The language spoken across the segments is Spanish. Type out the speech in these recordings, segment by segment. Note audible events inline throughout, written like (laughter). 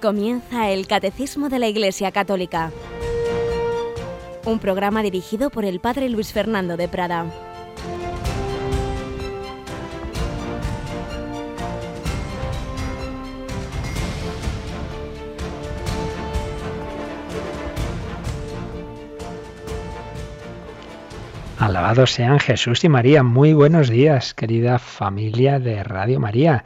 Comienza el Catecismo de la Iglesia Católica, un programa dirigido por el Padre Luis Fernando de Prada. Alabados sean Jesús y María. Muy buenos días, querida familia de Radio María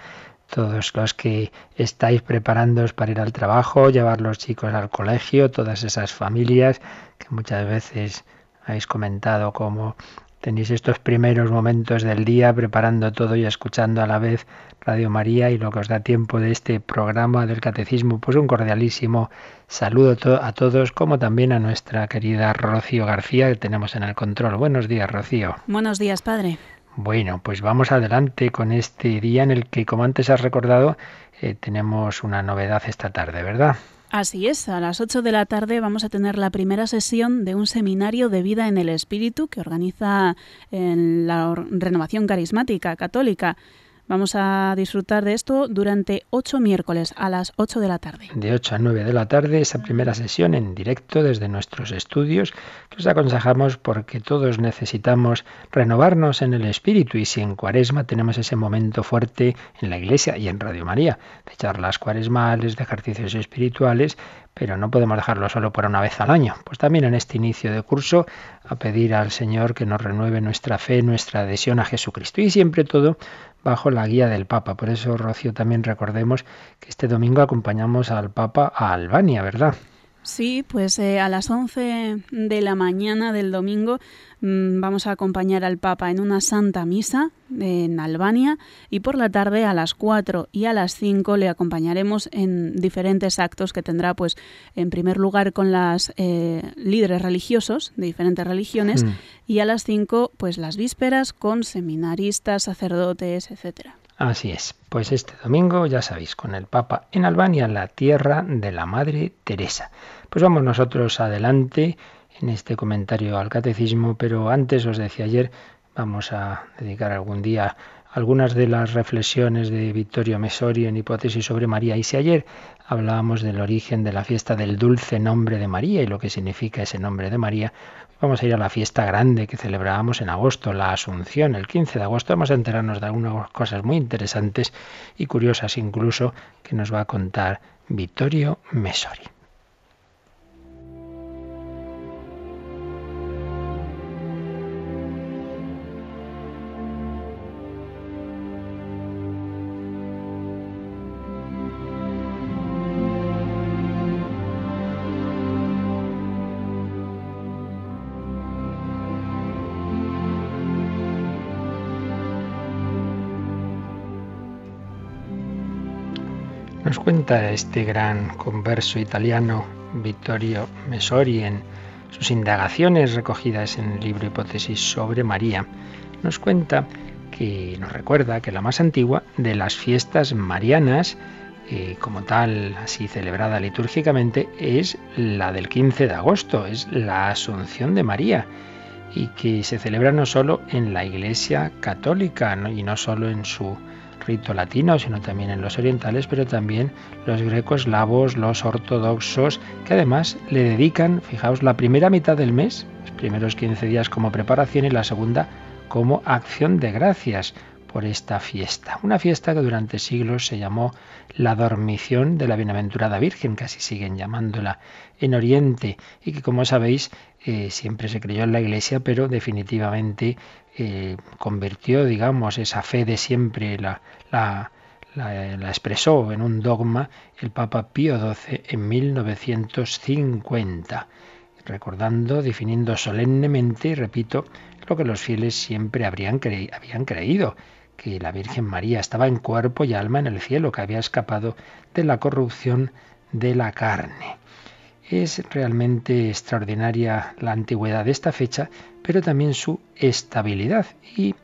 todos los que estáis preparándoos para ir al trabajo, llevar los chicos al colegio, todas esas familias que muchas veces habéis comentado cómo tenéis estos primeros momentos del día preparando todo y escuchando a la vez Radio María y lo que os da tiempo de este programa del Catecismo, pues un cordialísimo saludo a todos, como también a nuestra querida Rocío García que tenemos en el control. Buenos días, Rocío. Buenos días, padre. Bueno, pues vamos adelante con este día en el que, como antes has recordado, eh, tenemos una novedad esta tarde, ¿verdad? Así es, a las 8 de la tarde vamos a tener la primera sesión de un seminario de vida en el espíritu que organiza en la Renovación Carismática Católica. Vamos a disfrutar de esto durante ocho miércoles a las 8 de la tarde. De 8 a 9 de la tarde, esa primera sesión en directo desde nuestros estudios, que os aconsejamos porque todos necesitamos renovarnos en el espíritu y si en cuaresma tenemos ese momento fuerte en la iglesia y en Radio María, de charlas cuaresmales, de ejercicios espirituales, pero no podemos dejarlo solo por una vez al año. Pues también en este inicio de curso a pedir al Señor que nos renueve nuestra fe, nuestra adhesión a Jesucristo y siempre todo bajo la guía del Papa. Por eso, Rocío, también recordemos que este domingo acompañamos al Papa a Albania, ¿verdad? Sí, pues eh, a las 11 de la mañana del domingo mm, vamos a acompañar al Papa en una santa misa en Albania y por la tarde a las 4 y a las 5 le acompañaremos en diferentes actos que tendrá pues en primer lugar con las eh, líderes religiosos de diferentes religiones mm. y a las 5 pues las vísperas con seminaristas, sacerdotes, etcétera. Así es, pues este domingo, ya sabéis, con el Papa en Albania, la tierra de la Madre Teresa. Pues vamos nosotros adelante en este comentario al catecismo, pero antes os decía ayer, vamos a dedicar algún día algunas de las reflexiones de Vittorio Mesori en Hipótesis sobre María. Y si ayer hablábamos del origen de la fiesta del dulce nombre de María y lo que significa ese nombre de María, Vamos a ir a la fiesta grande que celebrábamos en agosto, la Asunción, el 15 de agosto. Vamos a enterarnos de algunas cosas muy interesantes y curiosas incluso que nos va a contar Vittorio Mesori. Nos cuenta este gran converso italiano Vittorio Mesori en sus indagaciones recogidas en el libro Hipótesis sobre María. Nos cuenta que nos recuerda que la más antigua de las fiestas marianas, eh, como tal, así celebrada litúrgicamente, es la del 15 de agosto, es la Asunción de María, y que se celebra no solo en la Iglesia católica y no solo en su rito latino, sino también en los orientales, pero también los grecos, lavos, los ortodoxos, que además le dedican, fijaos, la primera mitad del mes, los primeros 15 días como preparación y la segunda como acción de gracias por esta fiesta. Una fiesta que durante siglos se llamó la dormición de la bienaventurada Virgen, casi siguen llamándola en Oriente, y que como sabéis eh, siempre se creyó en la Iglesia, pero definitivamente eh, convirtió, digamos, esa fe de siempre, la, la, expresó en un dogma el Papa Pío XII en 1950, recordando, definiendo solemnemente, y repito, lo que los fieles siempre habrían habían creído, que la Virgen María estaba en cuerpo y alma en el cielo, que había escapado de la corrupción de la carne. Es realmente extraordinaria la antigüedad de esta fecha, pero también su estabilidad. Y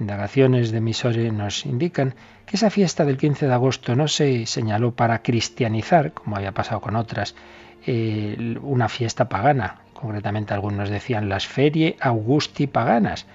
indagaciones de Misore nos indican que esa fiesta del 15 de agosto no se señaló para cristianizar, como había pasado con otras, eh, una fiesta pagana. Concretamente algunos decían las ferie augusti paganas,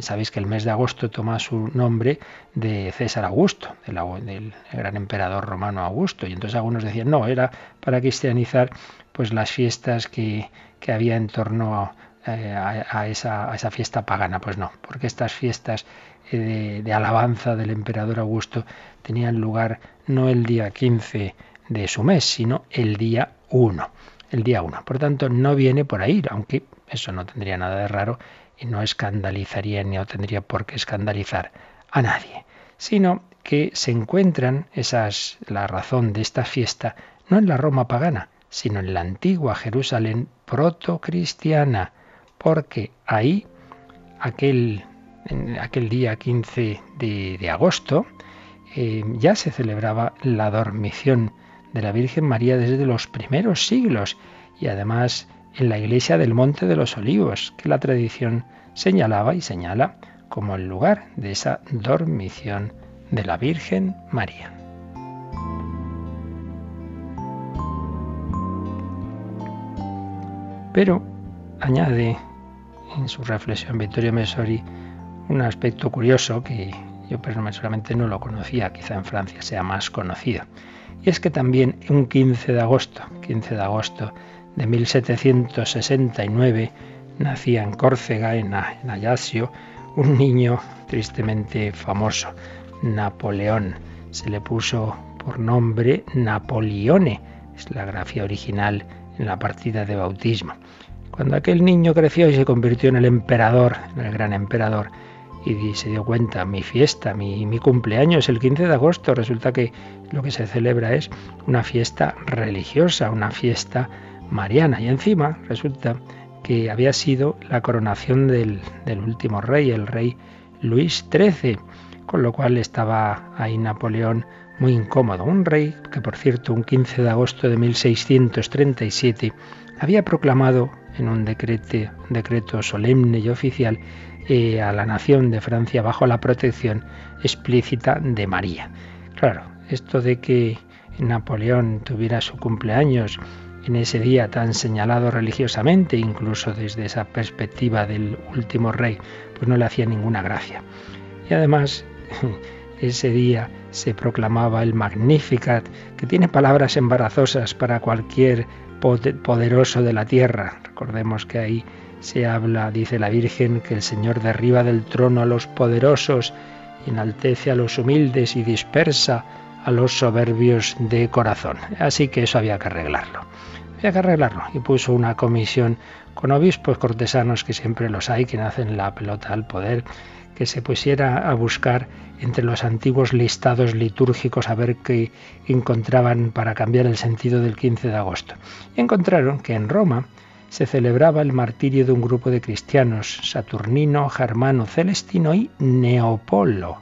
Sabéis que el mes de agosto toma su nombre de César Augusto, del, gran emperador romano Augusto. Y entonces algunos decían, no, era para cristianizar pues las fiestas que, que había en torno eh, a, esa, a, esa, fiesta pagana. Pues no, porque estas fiestas eh, de, alabanza del emperador Augusto tenían lugar no el día 15 de su mes, sino el día 1. El día 1. Por tanto, no viene por ahí, aunque eso no tendría nada de raro y no escandalizaría ni tendría por qué escandalizar a nadie, sino que se encuentran esas la razón de esta fiesta no en la Roma pagana, sino en la antigua Jerusalén protocristiana, porque ahí aquel aquel día 15 de, agosto, eh, ya se celebraba la dormición de la Virgen María desde los primeros siglos y además en la iglesia del Monte de los Olivos, que la tradición señalaba y señala como el lugar de esa dormición de la Virgen María. Pero añade en su reflexión Vittorio Mesori un aspecto curioso que yo personalmente no lo conocía, quizá en Francia sea más conocido. Y es que también un 15 de agosto, 15 de agosto de 1769, nacía en Córcega, en, Ajaccio, un niño tristemente famoso, Napoleón. Se le puso por nombre Napoleone, es la grafía original en la partida de bautismo. Cuando aquel niño creció y se convirtió en el emperador, en el gran emperador, y se dio cuenta, mi fiesta, mi, cumpleaños, el 15 de agosto, resulta que lo que se celebra es una fiesta religiosa, una fiesta mariana. Y encima resulta que había sido la coronación del, del último rey, el rey Luis XIII, con lo cual estaba ahí Napoleón muy incómodo. Un rey que, por cierto, un 15 de agosto de 1637 había proclamado en un decreto, un decreto solemne y oficial eh, a la nación de Francia bajo la protección explícita de María. Claro, esto de que Napoleón tuviera su cumpleaños en ese día tan señalado religiosamente, incluso desde esa perspectiva del último rey, pues no le hacía ninguna gracia. Y además, (laughs) ese día se proclamaba el Magnificat, que tiene palabras embarazosas para cualquier poderoso de la tierra. Recordemos que ahí se habla, dice la Virgen, que el Señor derriba del trono a los poderosos, enaltece a los humildes y dispersa a los soberbios de corazón. Así que eso había que arreglarlo. Había que arreglarlo. Y puso una comisión con obispos cortesanos, que siempre los hay, que hacen la pelota al poder, que se pusiera a buscar entre los antiguos listados litúrgicos a ver qué encontraban para cambiar el sentido del 15 de agosto. Y encontraron que en Roma se celebraba el martirio de un grupo de cristianos, Saturnino, Germano, Celestino y Neopolo.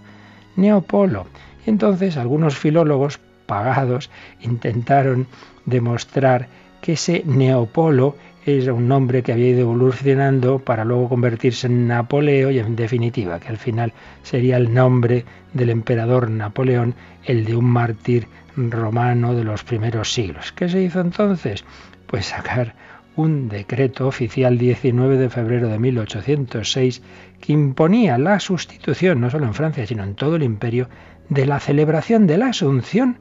Neopolo. Y entonces algunos filólogos pagados intentaron demostrar que ese Neopolo era un nombre que había ido evolucionando para luego convertirse en Napoleo y en definitiva que al final sería el nombre del emperador Napoleón, el de un mártir romano de los primeros siglos. ¿Qué se hizo entonces? Pues sacar un decreto oficial 19 de febrero de 1806 que imponía la sustitución, no solo en Francia, sino en todo el imperio, de la celebración de la Asunción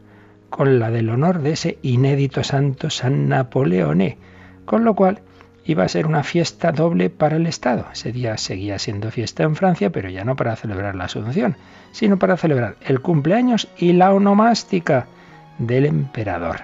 con la del honor de ese inédito santo San Napoleone, con lo cual iba a ser una fiesta doble para el Estado. Ese día seguía siendo fiesta en Francia, pero ya no para celebrar la Asunción, sino para celebrar el cumpleaños y la onomástica del emperador.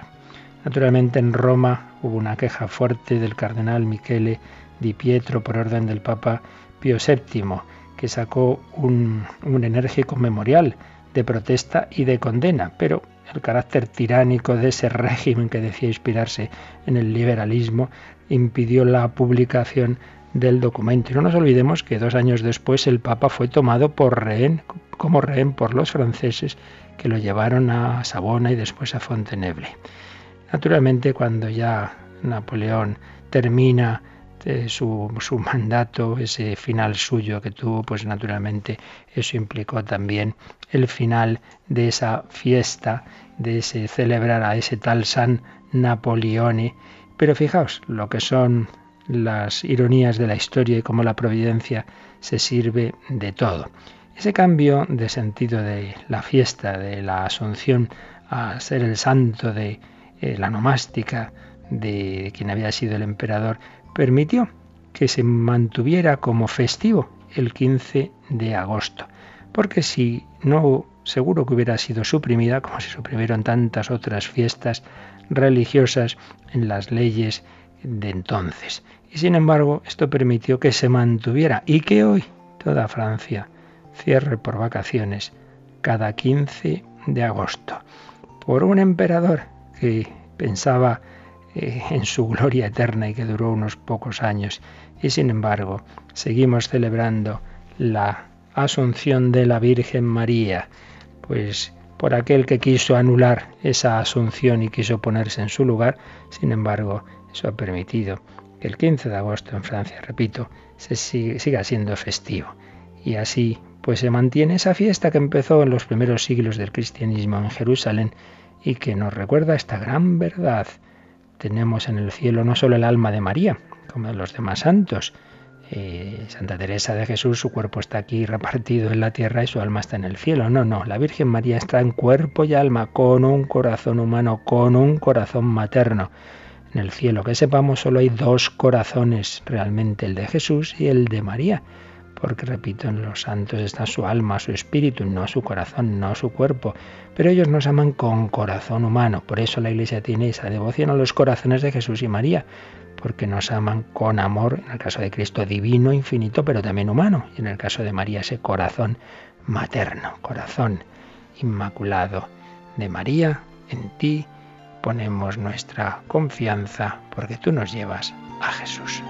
Naturalmente en Roma hubo una queja fuerte del cardenal Michele Di Pietro por orden del Papa Pío VII, que sacó un, un enérgico memorial de protesta y de condena, pero el carácter tiránico de ese régimen que decía inspirarse en el liberalismo impidió la publicación del documento. Y no nos olvidemos que dos años después el Papa fue tomado por rehén, como rehén por los franceses que lo llevaron a Sabona y después a Fontainebleau. Naturalmente, cuando ya Napoleón termina eh, su, su, mandato, ese final suyo que tuvo, pues naturalmente eso implicó también el final de esa fiesta, de celebrar a ese tal San Napoleone. Pero fijaos lo que son las ironías de la historia y cómo la providencia se sirve de todo. Ese cambio de sentido de la fiesta, de la asunción a ser el santo de eh, la nomástica de quien había sido el emperador, permitió que se mantuviera como festivo el 15 de agosto. Porque si no, seguro que hubiera sido suprimida, como se suprimieron tantas otras fiestas religiosas en las leyes de entonces. Y sin embargo, esto permitió que se mantuviera y que hoy toda Francia cierre por vacaciones cada 15 de agosto. Por un emperador que pensaba eh, en su gloria eterna y que duró unos pocos años. Y sin embargo, seguimos celebrando la asunción de la Virgen María, pues por aquel que quiso anular esa asunción y quiso ponerse en su lugar, sin embargo, eso ha permitido que el 15 de agosto en Francia, repito, se siga siendo festivo. Y así pues se mantiene esa fiesta que empezó en los primeros siglos del cristianismo en Jerusalén y que nos recuerda esta gran verdad. Tenemos en el cielo no solo el alma de María, como de los demás santos, eh, Santa Teresa de Jesús, su cuerpo está aquí repartido en la tierra y su alma está en el cielo. No, no, la Virgen María está en cuerpo y alma, con un corazón humano, con un corazón materno. En el cielo, que sepamos, solo hay dos corazones, realmente el de Jesús y el de María porque repito, en los santos está su alma, su espíritu, no su corazón, no su cuerpo. Pero ellos nos aman con corazón humano. Por eso la Iglesia tiene esa devoción a los corazones de Jesús y María, porque nos aman con amor, en el caso de Cristo divino, infinito, pero también humano, y en el caso de María ese corazón materno, corazón inmaculado de María, en ti ponemos nuestra confianza, porque tú nos llevas a Jesús.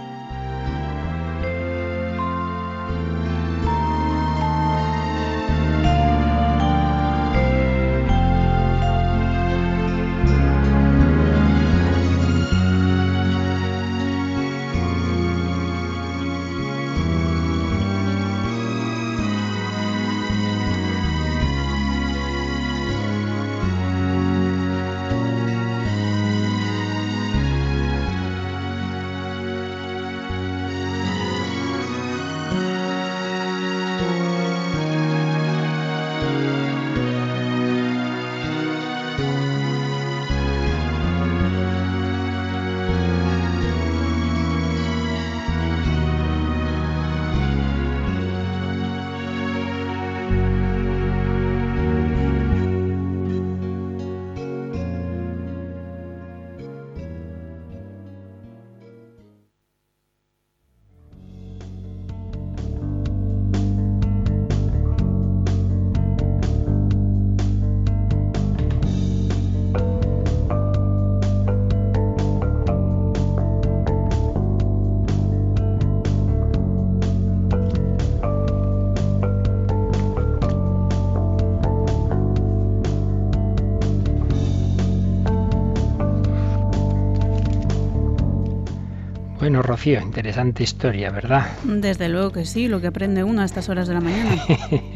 Bueno, Rocío, interesante historia, ¿verdad? Desde luego que sí, lo que aprende uno a estas horas de la mañana.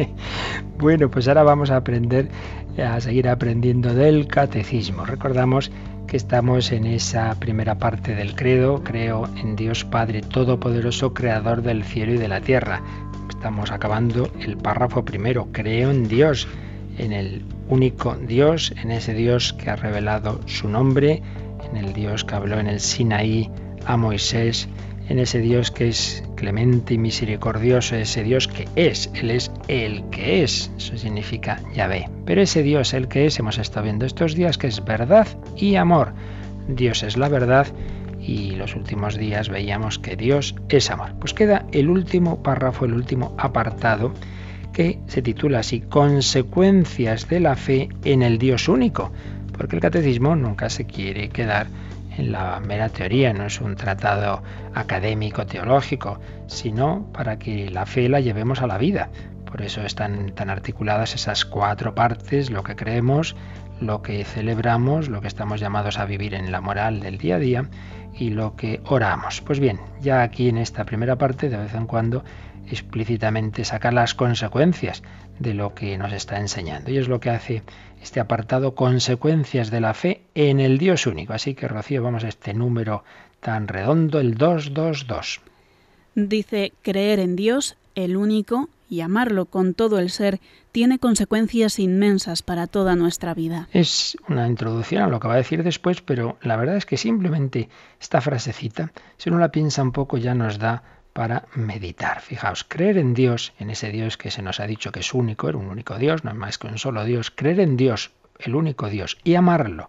(laughs) bueno, pues ahora vamos a aprender, a seguir aprendiendo del catecismo. Recordamos que estamos en esa primera parte del credo, creo en Dios Padre Todopoderoso, Creador del cielo y de la tierra. Estamos acabando el párrafo primero, creo en Dios, en el único Dios, en ese Dios que ha revelado su nombre, en el Dios que habló en el Sinaí a Moisés, en ese Dios que es clemente y misericordioso, ese Dios que es, Él es el que es, eso significa Yahvé. Pero ese Dios, el que es, hemos estado viendo estos días que es verdad y amor. Dios es la verdad y los últimos días veíamos que Dios es amor. Pues queda el último párrafo, el último apartado que se titula así, Consecuencias de la fe en el Dios único, porque el catecismo nunca se quiere quedar en la mera teoría, no es un tratado académico teológico, sino para que la fe la llevemos a la vida. Por eso están tan articuladas esas cuatro partes, lo que creemos, lo que celebramos, lo que estamos llamados a vivir en la moral del día a día y lo que oramos. Pues bien, ya aquí en esta primera parte, de vez en cuando, explícitamente sacar las consecuencias de lo que nos está enseñando. Y es lo que hace este apartado Consecuencias de la fe en el Dios único. Así que, Rocío, vamos a este número tan redondo el 222. Dice, creer en Dios, el único, y amarlo con todo el ser tiene consecuencias inmensas para toda nuestra vida. Es una introducción a lo que va a decir después, pero la verdad es que simplemente esta frasecita, si uno la piensa un poco, ya nos da para meditar. Fijaos, creer en Dios, en ese Dios que se nos ha dicho que es único, era un único Dios, no es más que un solo Dios, creer en Dios, el único Dios, y amarlo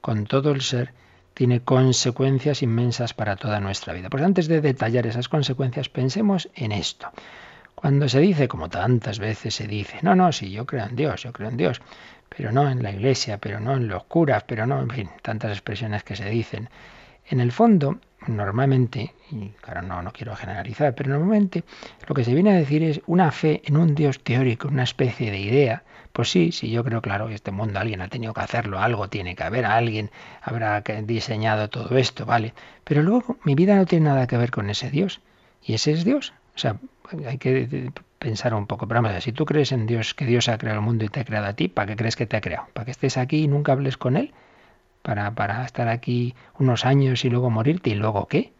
con todo el ser, tiene consecuencias inmensas para toda nuestra vida. Pues antes de detallar esas consecuencias, pensemos en esto. Cuando se dice, como tantas veces se dice, no, no, sí, yo creo en Dios, yo creo en Dios, pero no en la iglesia, pero no en los curas, pero no, en fin, tantas expresiones que se dicen. En el fondo, normalmente, y claro, no, no quiero generalizar, pero normalmente lo que se viene a decir es una fe en un Dios teórico, una especie de idea. Pues sí, sí, yo creo, claro, que este mundo alguien ha tenido que hacerlo, algo tiene que haber, alguien habrá diseñado todo esto, ¿vale? Pero luego mi vida no tiene nada que ver con ese Dios. Y ese es Dios. O sea, hay que pensar un poco. Pero vamos, si tú crees en Dios, que Dios ha creado el mundo y te ha creado a ti, ¿para qué crees que te ha creado? ¿Para que estés aquí y nunca hables con Él? ¿Para, para estar aquí unos años y luego morirte? ¿Y luego qué?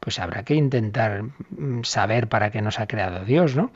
Pues habrá que intentar mm, saber para qué nos ha creado Dios, ¿no?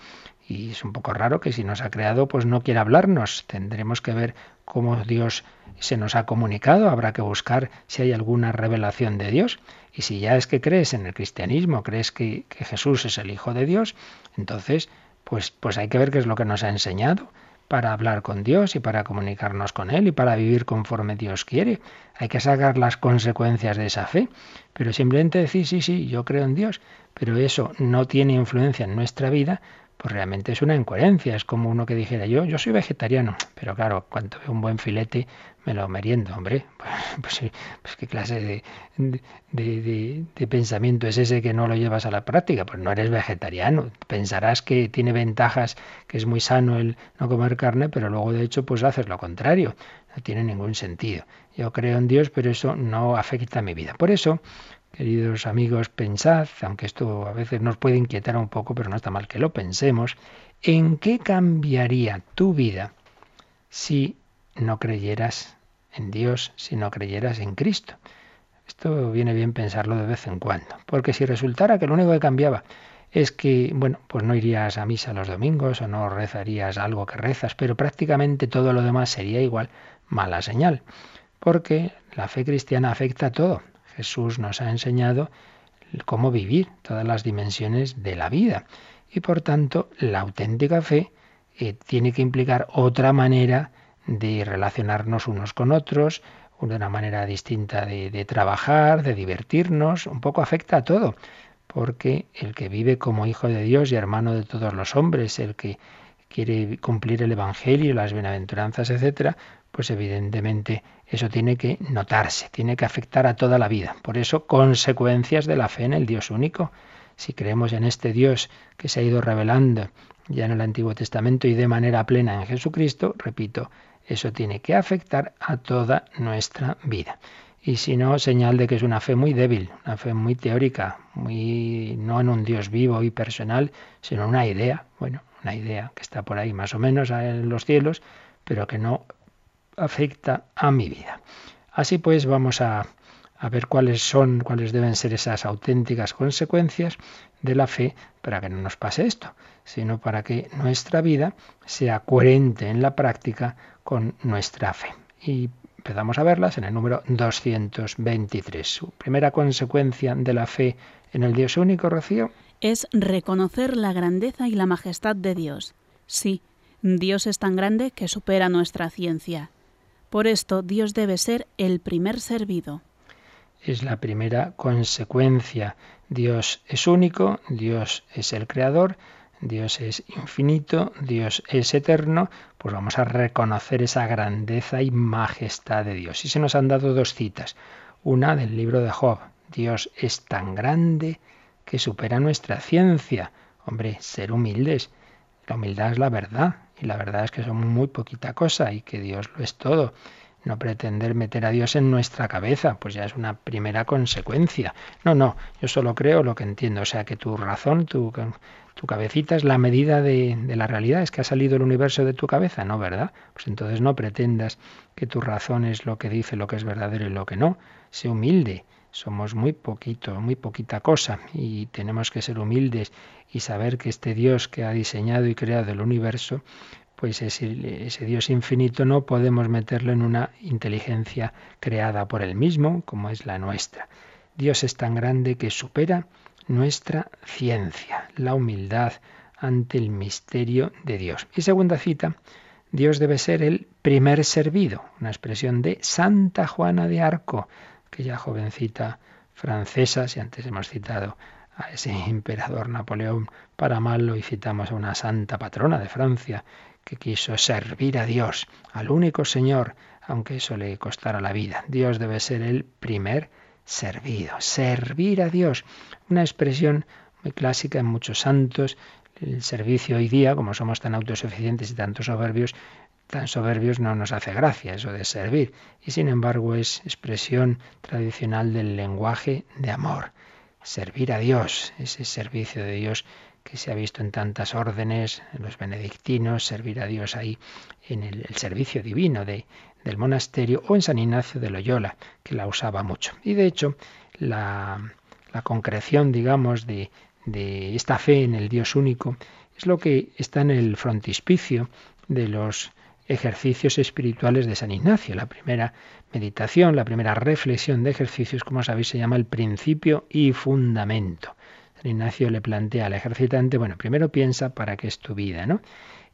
Y es un poco raro que si nos ha creado, pues no quiera hablarnos. Tendremos que ver cómo Dios se nos ha comunicado, habrá que buscar si hay alguna revelación de Dios. Y si ya es que crees en el cristianismo, crees que, Jesús es el Hijo de Dios, entonces pues, pues hay que ver qué es lo que nos ha enseñado para hablar con Dios y para comunicarnos con Él y para vivir conforme Dios quiere. Hay que sacar las consecuencias de esa fe, pero simplemente decir, sí, sí, yo creo en Dios, pero eso no tiene influencia en nuestra vida, pues realmente es una incoherencia. Es como uno que dijera, yo, yo soy vegetariano, pero claro, cuando veo un buen filete me lo meriendo, hombre. (laughs) Pues, pues, qué clase de, de, pensamiento es ese que no lo llevas a la práctica. Pues no eres vegetariano. Pensarás que tiene ventajas, que es muy sano el no comer carne, pero luego de hecho pues haces lo contrario. No tiene ningún sentido. Yo creo en Dios, pero eso no afecta a mi vida. Por eso Queridos amigos, pensad, aunque esto a veces nos puede inquietar un poco, pero no está mal que lo pensemos, ¿en qué cambiaría tu vida si no creyeras en Dios, si no creyeras en Cristo? Esto viene bien pensarlo de vez en cuando, porque si resultara que lo único que cambiaba es que, bueno, pues no irías a misa los domingos o no rezarías algo que rezas, pero prácticamente todo lo demás sería igual mala señal, porque la fe cristiana afecta a todo, Jesús nos ha enseñado cómo vivir todas las dimensiones de la vida. Y por tanto, la auténtica fe eh, tiene que implicar otra manera de relacionarnos unos con otros, una manera distinta de, de, trabajar, de divertirnos, un poco afecta a todo, porque el que vive como hijo de Dios y hermano de todos los hombres, el que quiere cumplir el Evangelio, las bienaventuranzas, etcétera, pues evidentemente eso tiene que notarse, tiene que afectar a toda la vida. Por eso, consecuencias de la fe en el Dios único. Si creemos en este Dios que se ha ido revelando ya en el Antiguo Testamento y de manera plena en Jesucristo, repito, eso tiene que afectar a toda nuestra vida. Y si no, señal de que es una fe muy débil, una fe muy teórica, muy no en un Dios vivo y personal, sino una idea, bueno, una idea que está por ahí más o menos en los cielos, pero que no afecta a mi vida. Así pues, vamos a, ver cuáles son, cuáles deben ser esas auténticas consecuencias de la fe para que no nos pase esto, sino para que nuestra vida sea coherente en la práctica con nuestra fe. Y empezamos a verlas en el número 223. Su primera consecuencia de la fe en el Dios único, Rocío. Es reconocer la grandeza y la majestad de Dios. Sí, Dios es tan grande que supera nuestra ciencia. Por esto Dios debe ser el primer servido. Es la primera consecuencia. Dios es único, Dios es el creador, Dios es infinito, Dios es eterno, pues vamos a reconocer esa grandeza y majestad de Dios. Y se nos han dado dos citas. Una del libro de Job. Dios es tan grande que supera nuestra ciencia. Hombre, ser humildes. La humildad es la verdad. Y la verdad es que somos muy poquita cosa y que Dios lo es todo. No pretender meter a Dios en nuestra cabeza, pues ya es una primera consecuencia. No, no, yo solo creo lo que entiendo. O sea, que tu razón, tu, tu cabecita es la medida de, de, la realidad. Es que ha salido el universo de tu cabeza, ¿no? ¿Verdad? Pues entonces no pretendas que tu razón es lo que dice, lo que es verdadero y lo que no. Sé humilde. Somos muy poquito, muy poquita cosa y tenemos que ser humildes y saber que este Dios que ha diseñado y creado el universo, pues ese, Dios infinito no podemos meterlo en una inteligencia creada por él mismo, como es la nuestra. Dios es tan grande que supera nuestra ciencia, la humildad ante el misterio de Dios. Y segunda cita, Dios debe ser el primer servido, una expresión de Santa Juana de Arco, aquella jovencita francesa, si antes hemos citado a ese (laughs) emperador Napoleón para malo y citamos a una santa patrona de Francia que quiso servir a Dios, al único Señor, aunque eso le costara la vida. Dios debe ser el primer servido, servir a Dios, una expresión muy clásica en muchos santos. El servicio hoy día, como somos tan autosuficientes y tantos soberbios, tan soberbios no nos hace gracia eso de servir, y sin embargo es expresión tradicional del lenguaje de amor. Servir a Dios, ese servicio de Dios que se ha visto en tantas órdenes, en los benedictinos, servir a Dios ahí en el, servicio divino de, del monasterio, o en San Ignacio de Loyola, que la usaba mucho. Y de hecho, la, la concreción, digamos, de, de esta fe en el Dios único es lo que está en el frontispicio de los ejercicios espirituales de San Ignacio. La primera meditación, la primera reflexión de ejercicios, como sabéis, se llama el principio y fundamento. San Ignacio le plantea al ejercitante, bueno, primero piensa para qué es tu vida, ¿no?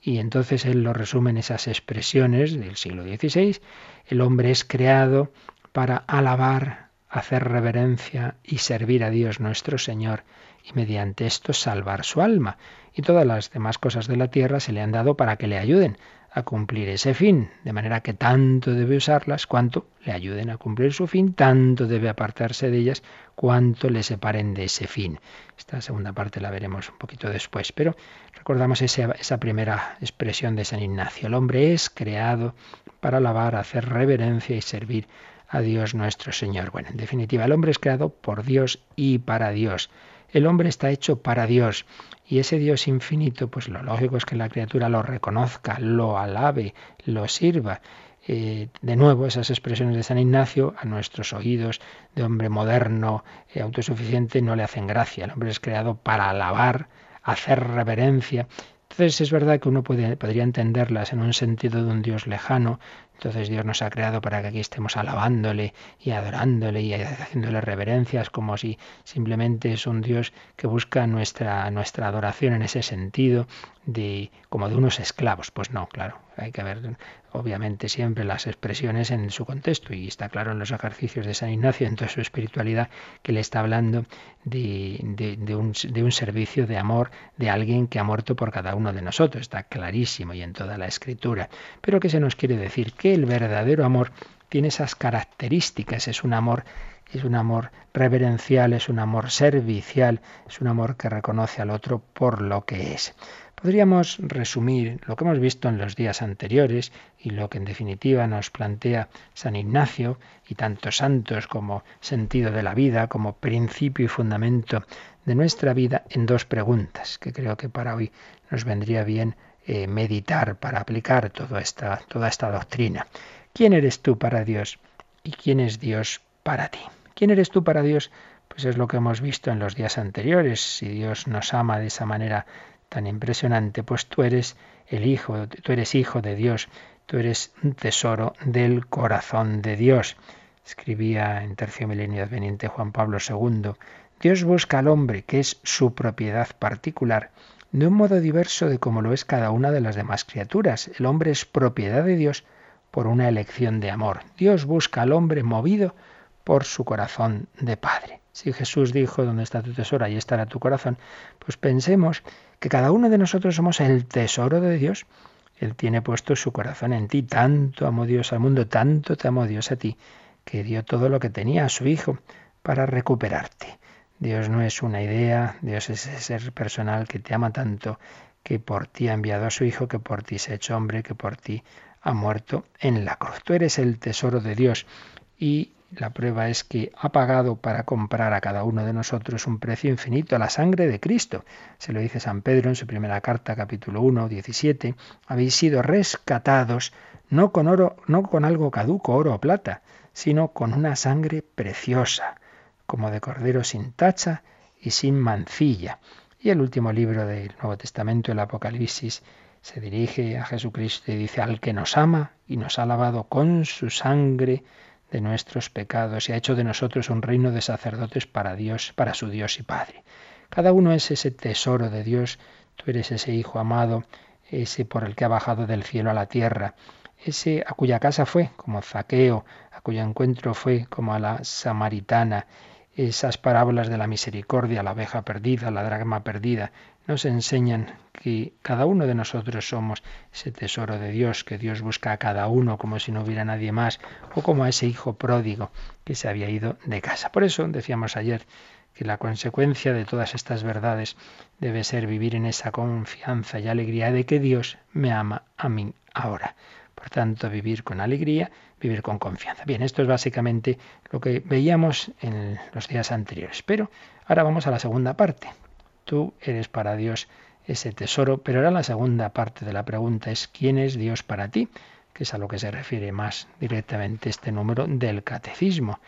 Y entonces él lo resume en esas expresiones del siglo XVI. El hombre es creado para alabar, hacer reverencia y servir a Dios nuestro Señor y mediante esto salvar su alma. Y todas las demás cosas de la tierra se le han dado para que le ayuden a cumplir ese fin, de manera que tanto debe usarlas cuanto le ayuden a cumplir su fin, tanto debe apartarse de ellas cuanto le separen de ese fin. Esta segunda parte la veremos un poquito después, pero recordamos esa, esa primera expresión de San Ignacio. El hombre es creado para alabar, hacer reverencia y servir a Dios nuestro Señor. Bueno, en definitiva, el hombre es creado por Dios y para Dios. El hombre está hecho para Dios y ese Dios infinito, pues lo lógico es que la criatura lo reconozca, lo alabe, lo sirva. Eh, de nuevo, esas expresiones de San Ignacio a nuestros oídos de hombre moderno, y autosuficiente, no le hacen gracia. El hombre es creado para alabar, hacer reverencia. Entonces es verdad que uno podría entenderlas en un sentido de un Dios lejano, entonces Dios nos ha creado para que aquí estemos alabándole y adorándole y haciéndole reverencias como si simplemente es un Dios que busca nuestra, nuestra adoración en ese sentido de como de unos esclavos. Pues no, claro, hay que ver obviamente siempre las expresiones en su contexto y está claro en los ejercicios de San Ignacio, en toda su espiritualidad, que le está hablando de, de, un, de un servicio de amor de alguien que ha muerto por cada uno de nosotros. Está clarísimo y en toda la escritura. Pero ¿qué se nos quiere decir? Que el verdadero amor tiene esas características, es un amor es un amor reverencial, es un amor servicial, es un amor que reconoce al otro por lo que es. Podríamos resumir lo que hemos visto en los días anteriores y lo que en definitiva nos plantea San Ignacio y tantos santos como sentido de la vida, como principio y fundamento de nuestra vida en dos preguntas que creo que para hoy nos vendría bien eh, meditar para aplicar toda esta, toda esta doctrina. ¿Quién eres tú para Dios y quién es Dios para ti? ¿Quién eres tú para Dios? Pues es lo que hemos visto en los días anteriores. Si Dios nos ama de esa manera tan impresionante, pues tú eres el Hijo, tú eres Hijo de Dios, tú eres un tesoro del corazón de Dios. Escribía en Tercio Milenio Adveniente Juan Pablo II, Dios busca al hombre, que es su propiedad particular, de un modo diverso de como lo es cada una de las demás criaturas. El hombre es propiedad de Dios por una elección de amor. Dios busca al hombre movido por su corazón de Padre. Si Jesús dijo, ¿dónde está tu tesoro? Ahí estará tu corazón. Pues pensemos que cada uno de nosotros somos el tesoro de Dios. Él tiene puesto su corazón en ti. Tanto amó Dios al mundo, tanto te amó Dios a ti, que dio todo lo que tenía a su Hijo para recuperarte. Dios no es una idea, Dios es ese ser personal que te ama tanto, que por ti ha enviado a su Hijo, que por ti se ha hecho hombre, que por ti ha muerto en la cruz. Tú eres el tesoro de Dios y la prueba es que ha pagado para comprar a cada uno de nosotros un precio infinito, la sangre de Cristo. Se lo dice San Pedro en su primera carta, capítulo 1, 17. Habéis sido rescatados no con oro, no con algo caduco, oro o plata, sino con una sangre preciosa, como de cordero sin tacha y sin mancilla. Y el último libro del Nuevo Testamento, el Apocalipsis, se dirige a Jesucristo y dice, al que nos ama y nos ha lavado con su sangre de nuestros pecados y ha hecho de nosotros un reino de sacerdotes para Dios, para su Dios y Padre. Cada uno es ese tesoro de Dios, tú eres ese Hijo amado, ese por el que ha bajado del cielo a la tierra, ese a cuya casa fue como Zaqueo, a cuyo encuentro fue como a la samaritana, esas parábolas de la misericordia, la abeja perdida, la dragma perdida, nos enseñan que cada uno de nosotros somos ese tesoro de Dios, que Dios busca a cada uno como si no hubiera nadie más, o como a ese hijo pródigo que se había ido de casa. Por eso decíamos ayer que la consecuencia de todas estas verdades debe ser vivir en esa confianza y alegría de que Dios me ama a mí ahora. Por tanto, vivir con alegría, vivir con confianza. Bien, esto es básicamente lo que veíamos en los días anteriores. Pero ahora vamos a la segunda parte. Tú eres para Dios ese tesoro, pero ahora la segunda parte de la pregunta es ¿quién es Dios para ti? que es a lo que se refiere más directamente este número del catecismo.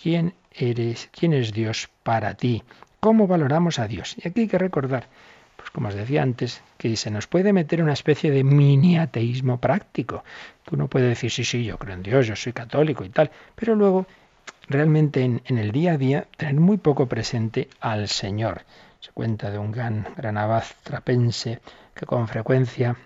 ¿Quién eres? ¿Quién es Dios para ti? ¿Cómo valoramos a Dios? Y aquí hay que recordar pues como os decía antes, que se nos puede meter una especie de mini ateísmo práctico, que uno puede decir, sí, sí, yo creo en Dios, yo soy católico y tal, pero luego realmente en, el día a día tener muy poco presente al Señor. Se cuenta de un gran, gran abad trapense que con frecuencia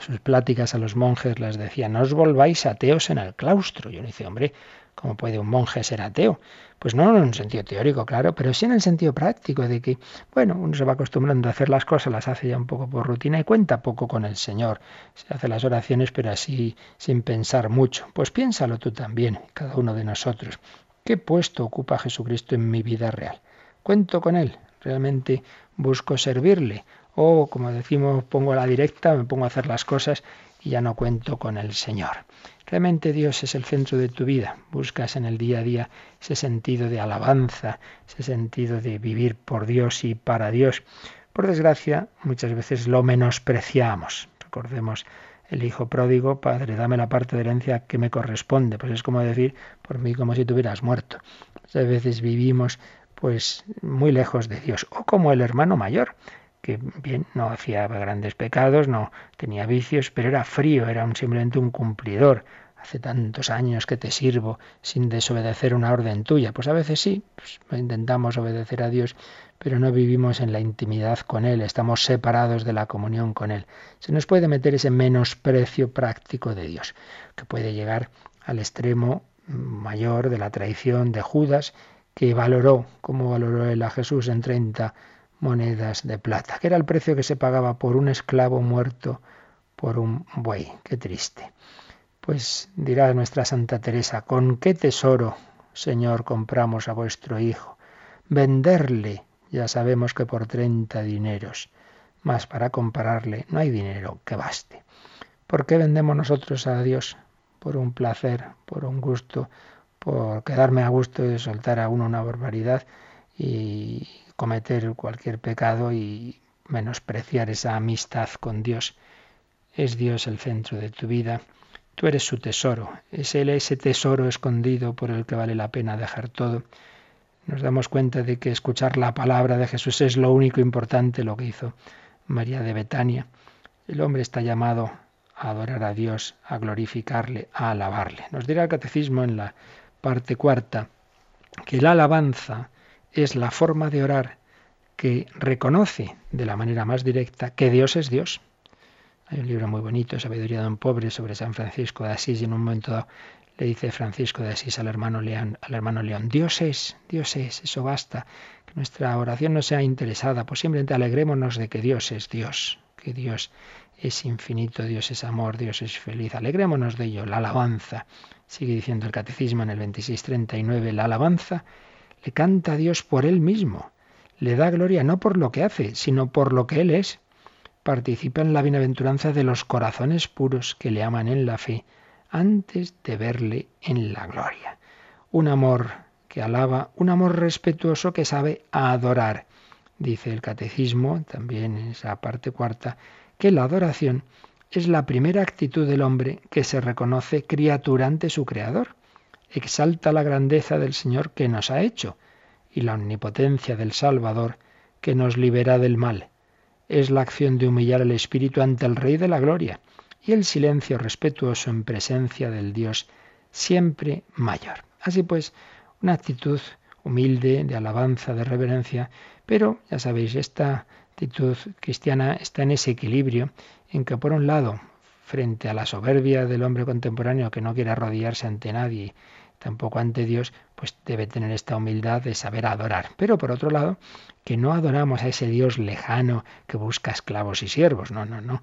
sus pláticas a los monjes les decía, no os volváis ateos en el claustro. Yo le decía, hombre, ¿Cómo puede un monje ser ateo? Pues no en un sentido teórico, claro, pero sí en el sentido práctico de que, bueno, uno se va acostumbrando a hacer las cosas, las hace ya un poco por rutina y cuenta poco con el Señor. Se hace las oraciones, pero así sin pensar mucho. Pues piénsalo tú también, cada uno de nosotros. ¿Qué puesto ocupa Jesucristo en mi vida real? ¿Cuento con Él? ¿Realmente busco servirle? O, como decimos, pongo la directa, me pongo a hacer las cosas y ya no cuento con el Señor. Realmente Dios es el centro de tu vida. Buscas en el día a día ese sentido de alabanza, ese sentido de vivir por Dios y para Dios. Por desgracia, muchas veces lo menospreciamos. Recordemos el hijo pródigo, padre, dame la parte de herencia que me corresponde. Pues es como decir, por mí como si tuvieras muerto. Muchas veces vivimos pues muy lejos de Dios. O como el hermano mayor, que bien, no hacía grandes pecados, no tenía vicios, pero era frío, era un, simplemente un cumplidor. Hace tantos años que te sirvo sin desobedecer una orden tuya. Pues a veces sí, pues intentamos obedecer a Dios, pero no vivimos en la intimidad con Él, estamos separados de la comunión con Él. Se nos puede meter ese menosprecio práctico de Dios, que puede llegar al extremo mayor de la traición de Judas, que valoró, como valoró él a Jesús en 30 monedas de plata, que era el precio que se pagaba por un esclavo muerto por un buey. Qué triste. Pues dirá nuestra Santa Teresa, ¿con qué tesoro, Señor, compramos a vuestro Hijo? Venderle, ya sabemos que por treinta dineros, mas para compararle no hay dinero que baste. ¿Por qué vendemos nosotros a Dios? Por un placer, por un gusto, por quedarme a gusto de soltar a uno una barbaridad y cometer cualquier pecado y menospreciar esa amistad con Dios. Es Dios el centro de tu vida. Tú eres su tesoro. Es Él ese tesoro escondido por el que vale la pena dejar todo. Nos damos cuenta de que escuchar la palabra de Jesús es lo único importante, lo que hizo María de Betania. El hombre está llamado a adorar a Dios, a glorificarle, a alabarle. Nos dirá el catecismo en la parte cuarta que la alabanza es la forma de orar que reconoce de la manera más directa que Dios es Dios. Hay un libro muy bonito, Sabiduría de un pobre, sobre San Francisco de Asís, y en un momento le dice Francisco de Asís al hermano León, al hermano León, Dios es, Dios es, eso basta, que nuestra oración no sea interesada, pues simplemente alegrémonos de que Dios es Dios, que Dios es infinito, Dios es amor, Dios es feliz, alegrémonos de ello, la alabanza. Sigue diciendo el catecismo en el 2639, la alabanza le canta a Dios por él mismo. Le da gloria no por lo que hace, sino por lo que él es. Participa en la bienaventuranza de los corazones puros que le aman en la fe antes de verle en la gloria. Un amor que alaba, un amor respetuoso que sabe adorar. Dice el catecismo, también en esa parte cuarta, que la adoración es la primera actitud del hombre que se reconoce criatura ante su creador. exalta la grandeza del Señor que nos ha hecho y la omnipotencia del Salvador que nos libera del mal. Es la acción de humillar el espíritu ante el Rey de la Gloria y el silencio respetuoso en presencia del Dios siempre mayor. Así pues, una actitud humilde, de alabanza, de reverencia, pero ya sabéis, esta actitud cristiana está en ese equilibrio en que por un lado, frente a la soberbia del hombre contemporáneo que no quiere arrodillarse ante nadie, tampoco ante Dios, pues debe tener esta humildad de saber adorar. Pero por otro lado, que no adoramos a ese Dios lejano que busca esclavos y siervos, no, no, no.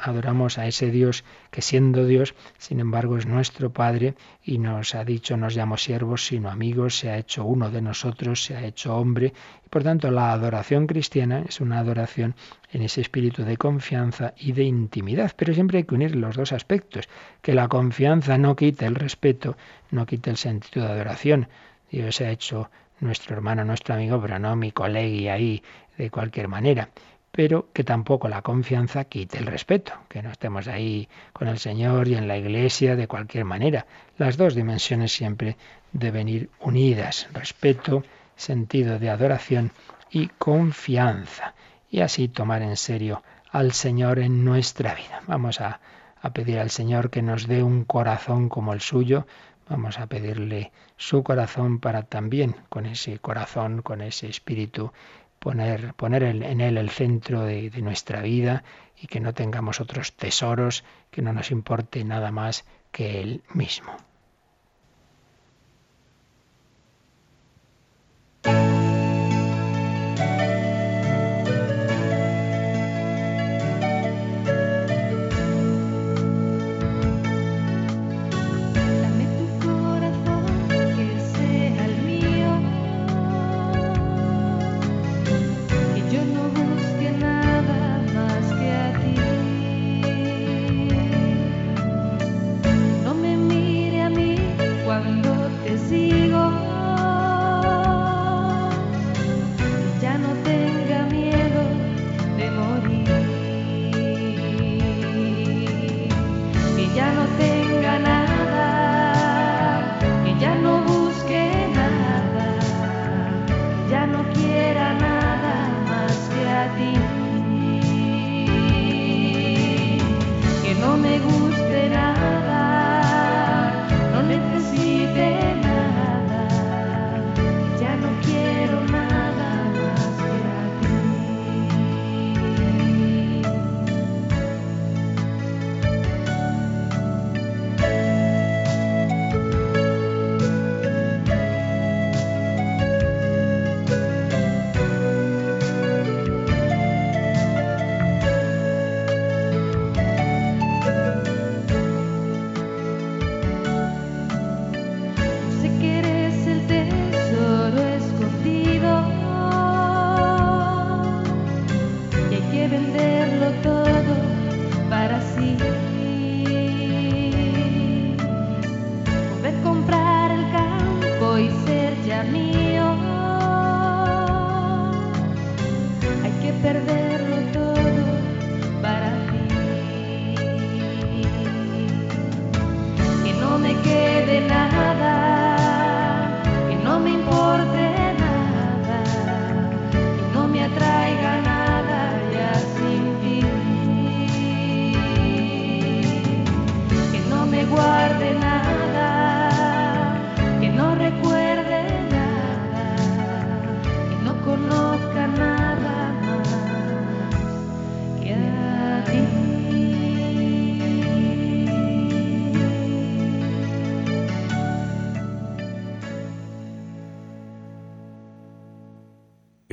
Adoramos a ese Dios que siendo Dios, sin embargo, es nuestro Padre y nos ha dicho, nos llamo siervos, sino amigos, se ha hecho uno de nosotros, se ha hecho hombre. Y por tanto, la adoración cristiana es una adoración en ese espíritu de confianza y de intimidad. Pero siempre hay que unir los dos aspectos, que la confianza no quite el respeto, no quite el sentido de adoración. Dios ha hecho nuestro hermano, nuestro amigo, pero no mi colega ahí de cualquier manera. Pero que tampoco la confianza quite el respeto, que no estemos ahí con el Señor y en la iglesia de cualquier manera. Las dos dimensiones siempre deben ir unidas, respeto, sentido de adoración y confianza. Y así tomar en serio al Señor en nuestra vida. Vamos a, a pedir al Señor que nos dé un corazón como el suyo, Vamos a pedirle su corazón para también, con ese corazón, con ese espíritu, poner, poner en él el centro de, de nuestra vida y que no tengamos otros tesoros, que no nos importe nada más que él mismo.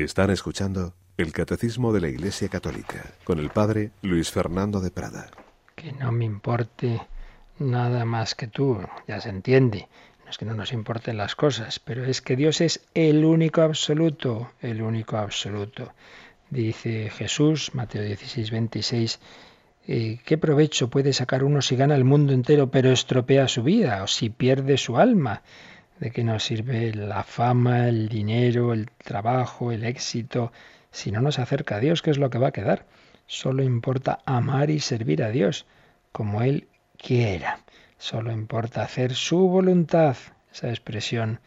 Están escuchando el Catecismo de la Iglesia Católica con el Padre Luis Fernando de Prada. Que no me importe nada más que tú, ya se entiende. No es que no nos importen las cosas, pero es que Dios es el único absoluto, el único absoluto. Dice Jesús, Mateo 16, 26, eh, ¿qué provecho puede sacar uno si gana el mundo entero pero estropea su vida o si pierde su alma? ¿De qué nos sirve la fama, el dinero, el trabajo, el éxito? Si no nos acerca a Dios, ¿qué es lo que va a quedar? Solo importa amar y servir a Dios como Él quiera. Solo importa hacer su voluntad. esa expresión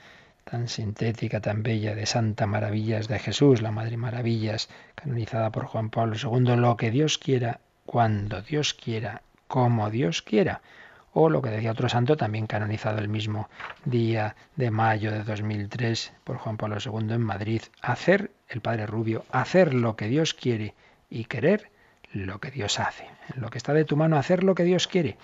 tan sintética, tan bella de Santa Maravillas de Jesús, la Madre Maravillas, canonizada por Juan Pablo II, lo que Dios quiera, cuando Dios quiera, como Dios quiera. O lo que decía otro santo, también canonizado el mismo día de mayo de 2003 por Juan Pablo II en Madrid, hacer, el Padre Rubio, hacer lo que Dios quiere y querer lo que Dios hace. En lo que está de tu mano, hacer lo que Dios quiere.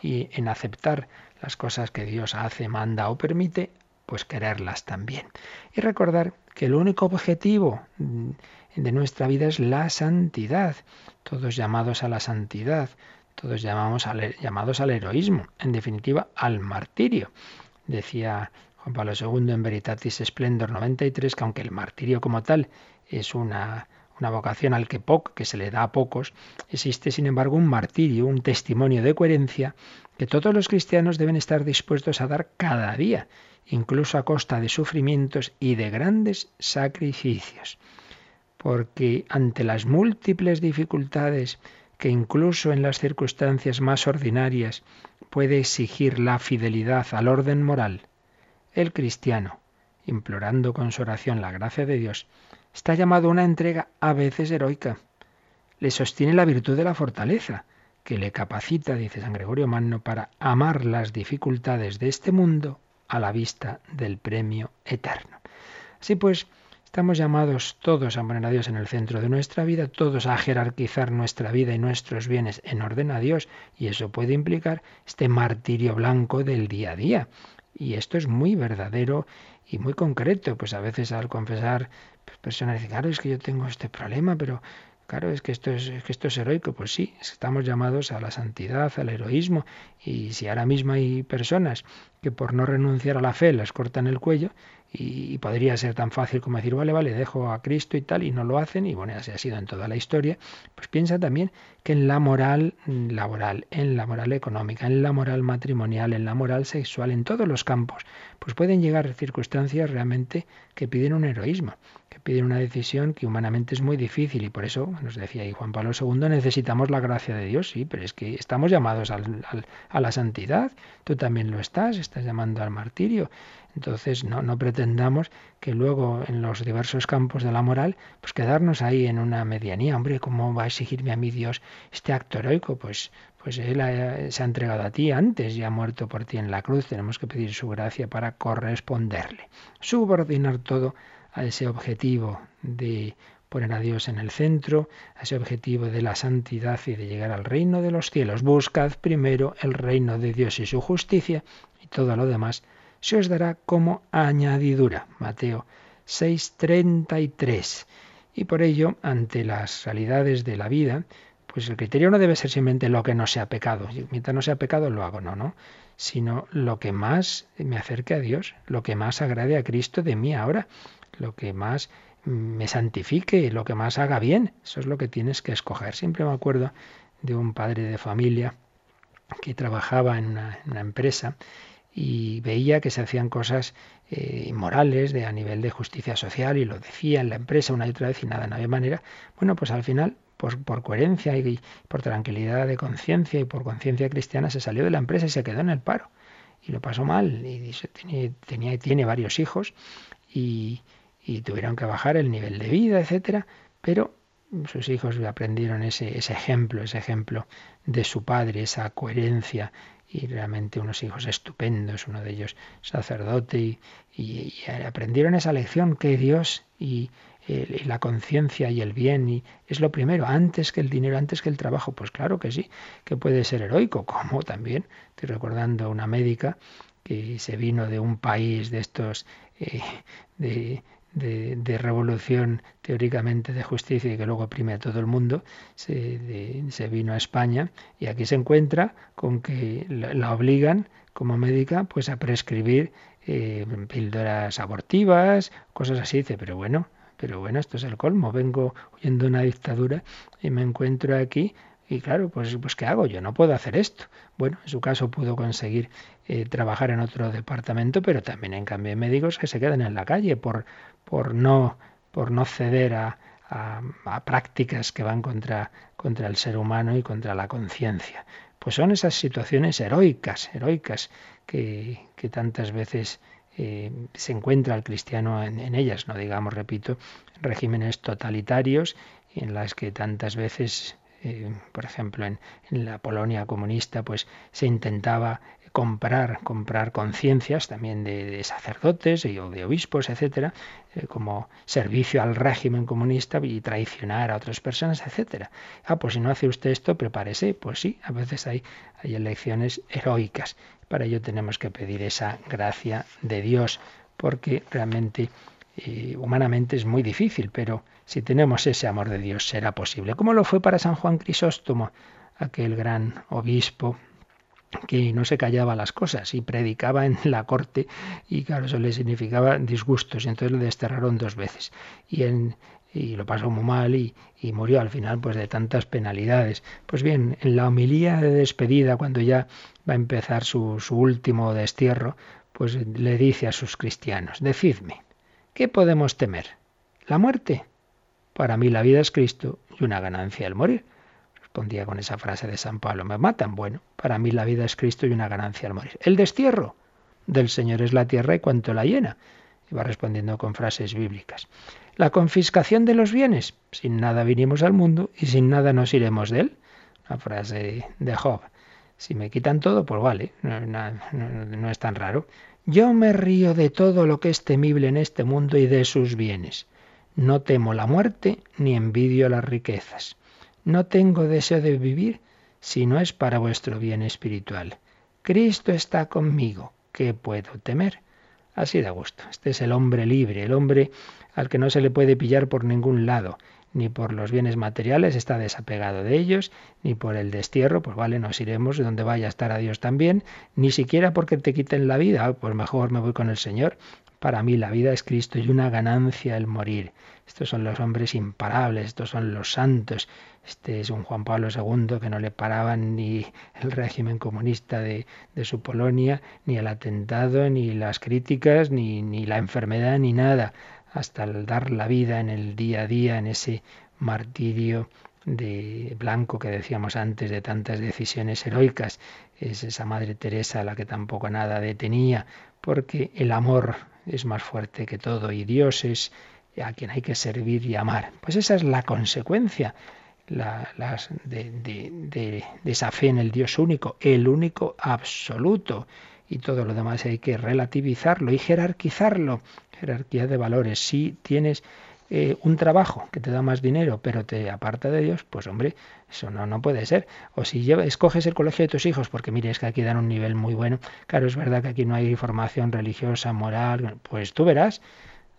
Y en aceptar las cosas que Dios hace, manda o permite, pues quererlas también. Y recordar que el único objetivo de nuestra vida es la santidad. Todos llamados a la santidad, todos llamamos llamados al heroísmo, en definitiva al martirio. Decía Juan Pablo II en Veritatis Splendor 93 que aunque el martirio como tal es una, una vocación al que, que se le da a pocos, existe sin embargo un martirio, un testimonio de coherencia que todos los cristianos deben estar dispuestos a dar cada día, incluso a costa de sufrimientos y de grandes sacrificios. Porque ante las múltiples dificultades que incluso en las circunstancias más ordinarias puede exigir la fidelidad al orden moral, el cristiano, implorando con su oración la gracia de Dios, está llamado a una entrega a veces heroica. Le sostiene la virtud de la fortaleza, que le capacita, dice San Gregorio Magno, para amar las dificultades de este mundo a la vista del premio eterno. Así pues, estamos llamados todos a poner a Dios en el centro de nuestra vida, todos a jerarquizar nuestra vida y nuestros bienes en orden a Dios, y eso puede implicar este martirio blanco del día a día. Y esto es muy verdadero y muy concreto. Pues a veces al confesar, pues personas dicen, claro, es que yo tengo este problema, pero Claro, es que esto es, que esto es heroico. Pues sí, estamos llamados a la santidad, al heroísmo. Y si ahora mismo hay personas que por no renunciar a la fe les cortan el cuello, y, podría ser tan fácil como decir, vale, vale, dejo a Cristo y tal, y no lo hacen, y bueno, así ha sido en toda la historia, pues piensa también que en la moral laboral, en la moral económica, en la moral matrimonial, en la moral sexual, en todos los campos, pues pueden llegar circunstancias realmente que piden un heroísmo que piden una decisión que humanamente es muy difícil y por eso, nos decía ahí Juan Pablo II, necesitamos la gracia de Dios, sí, pero es que estamos llamados a la santidad, tú también lo estás, estás llamando al martirio. Entonces no, no pretendamos que luego en los diversos campos de la moral, pues quedarnos ahí en una medianía. Hombre, ¿cómo va a exigirme a mí Dios este acto heroico? Pues, pues Él se ha entregado a ti antes y ha muerto por ti en la cruz. Tenemos que pedir su gracia para corresponderle. Subordinar todo a ese objetivo de poner a Dios en el centro, a ese objetivo de la santidad y de llegar al reino de los cielos. Buscad primero el reino de Dios y su justicia y todo lo demás se os dará como añadidura. Mateo 6:33. Y por ello, ante las realidades de la vida, pues el criterio no debe ser simplemente lo que no sea pecado. Mientras no sea pecado, lo hago, no, no. Sino lo que más me acerque a Dios, lo que más agrade a Cristo de mí ahora lo que más me santifique, lo que más haga bien. Eso es lo que tienes que escoger. Siempre me acuerdo de un padre de familia que trabajaba en una, empresa y veía que se hacían cosas eh, inmorales de, a nivel de justicia social y lo decía en la empresa una y otra vez y nada, no había manera. Bueno, pues al final, por coherencia y por tranquilidad de conciencia y por conciencia cristiana se salió de la empresa y se quedó en el paro. Y lo pasó mal y tenía, tenía, tiene varios hijos y, y tuvieron que bajar el nivel de vida, etcétera, pero sus hijos aprendieron ese, ese ejemplo, ese ejemplo de su padre, esa coherencia y realmente unos hijos estupendos, uno de ellos sacerdote, y, aprendieron esa lección que Dios y, y la conciencia y el bien y es lo primero, antes que el dinero, antes que el trabajo. Pues claro que sí, que puede ser heroico, (laughs) como también estoy recordando a una médica que se vino de un país de estos eh, de, de, revolución teóricamente de justicia y que luego oprime a todo el mundo, se, se, vino a España y aquí se encuentra con que la, obligan como médica pues a prescribir eh, píldoras abortivas, cosas así. Dice, pero bueno, pero bueno, esto es el colmo. Vengo huyendo de una dictadura y me encuentro aquí y claro, pues, pues ¿qué hago? Yo no puedo hacer esto. Bueno, en su caso pudo conseguir eh, trabajar en otro departamento, pero también en cambio hay médicos que se quedan en la calle por, por, no, por no ceder a, a, prácticas que van contra, contra el ser humano y contra la conciencia. pues son esas situaciones heroicas, heroicas, que, tantas veces eh, se encuentra el cristiano en, ellas, no digamos, repito, regímenes totalitarios en las que tantas veces eh, por ejemplo, en, la Polonia comunista, pues se intentaba comprar, comprar conciencias también de, sacerdotes y, o de obispos, etcétera, eh, como servicio al régimen comunista y traicionar a otras personas, etcétera. Ah, pues si no hace usted esto, prepárese. Pues sí, a veces hay, hay elecciones heroicas. Para ello tenemos que pedir esa gracia de Dios, porque realmente eh, humanamente es muy difícil, pero si tenemos ese amor de Dios será posible. Como lo fue para San Juan Crisóstomo, aquel gran obispo que no se callaba las cosas y predicaba en la corte y claro, eso le significaba disgustos y entonces le desterraron dos veces y, en, y lo pasó muy mal y, y, murió al final pues de tantas penalidades. Pues bien, en la homilía de despedida, cuando ya va a empezar su, su último destierro, pues le dice a sus cristianos, decidme, ¿qué podemos temer? ¿La muerte? Para mí la vida es Cristo y una ganancia el morir respondía con esa frase de San Pablo, me matan, bueno, para mí la vida es Cristo y una ganancia al morir. El destierro del Señor es la tierra y cuanto la llena. Iba respondiendo con frases bíblicas. La confiscación de los bienes. Sin nada vinimos al mundo y sin nada nos iremos de él. Una frase de Job. Si me quitan todo, pues vale, no es tan raro. Yo me río de todo lo que es temible en este mundo y de sus bienes. No temo la muerte ni envidio las riquezas. No tengo deseo de vivir si no es para vuestro bien espiritual. Cristo está conmigo. ¿Qué puedo temer? Así da gusto. Este es el hombre libre, el hombre al que no se le puede pillar por ningún lado, ni por los bienes materiales, está desapegado de ellos, ni por el destierro, pues vale, nos iremos donde vaya a estar a Dios también, ni siquiera porque te quiten la vida, pues mejor me voy con el Señor. Para mí la vida es Cristo y una ganancia el morir. Estos son los hombres imparables, estos son los santos. Este es un Juan Pablo II que no le paraban ni el régimen comunista de, su Polonia, ni el atentado, ni las críticas, ni, la enfermedad, ni nada, hasta el dar la vida en el día a día, en ese martirio de blanco que decíamos antes de tantas decisiones heroicas. Es esa Madre Teresa la que tampoco nada detenía, porque el amor es más fuerte que todo y Dios es a quien hay que servir y amar. Pues esa es la consecuencia de, esa fe en el Dios único, el único absoluto. Y todo lo demás hay que relativizarlo y jerarquizarlo. Jerarquía de valores. Si tienes eh, un trabajo que te da más dinero, pero te aparta de Dios, pues hombre, eso no, no puede ser. O si escoges el colegio de tus hijos, porque mire, es que aquí dan un nivel muy bueno. Claro, es verdad que aquí no hay formación religiosa, moral, pues tú verás.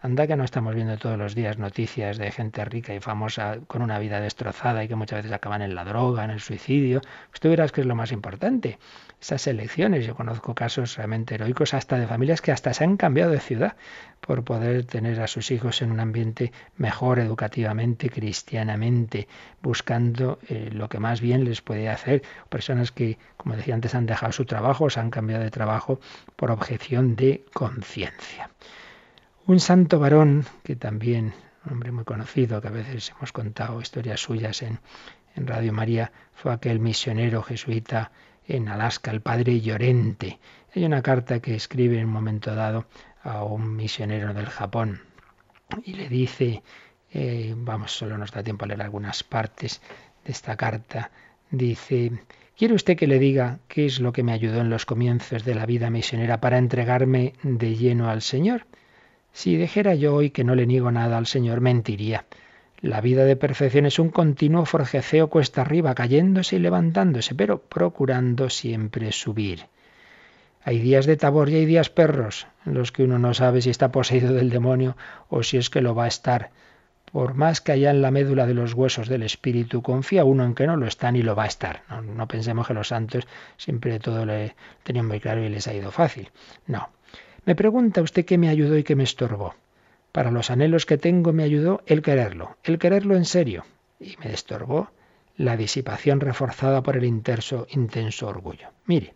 Anda que no estamos viendo todos los días noticias de gente rica y famosa con una vida destrozada y que muchas veces acaban en la droga, en el suicidio. Pues tú verás que es lo más importante esas elecciones. Yo conozco casos realmente heroicos hasta de familias que hasta se han cambiado de ciudad por poder tener a sus hijos en un ambiente mejor educativamente, cristianamente, buscando eh, lo que más bien les puede hacer. Personas que, como decía antes, han dejado su trabajo, se han cambiado de trabajo por objeción de conciencia. Un santo varón que también, un hombre muy conocido, que a veces hemos contado historias suyas en, en Radio María, fue aquel misionero jesuita en Alaska, el padre Llorente. Hay una carta que escribe en un momento dado a un misionero del Japón y le dice, eh, vamos, solo nos da tiempo a leer algunas partes de esta carta, dice, ¿quiere usted que le diga qué es lo que me ayudó en los comienzos de la vida misionera para entregarme de lleno al Señor? Si dijera yo hoy que no le niego nada al Señor, mentiría. La vida de perfección es un continuo forjeceo cuesta arriba, cayéndose y levantándose, pero procurando siempre subir. Hay días de tabor y hay días perros, en los que uno no sabe si está poseído del demonio o si es que lo va a estar. Por más que haya en la médula de los huesos del espíritu, confía uno en que no lo está ni lo va a estar. No, pensemos que los santos siempre todo le tenían muy claro y les ha ido fácil. No. Me pregunta usted qué me ayudó y qué me estorbó. Para los anhelos que tengo me ayudó el quererlo, el quererlo en serio, y me estorbó la disipación reforzada por el intenso, intenso orgullo. Mire,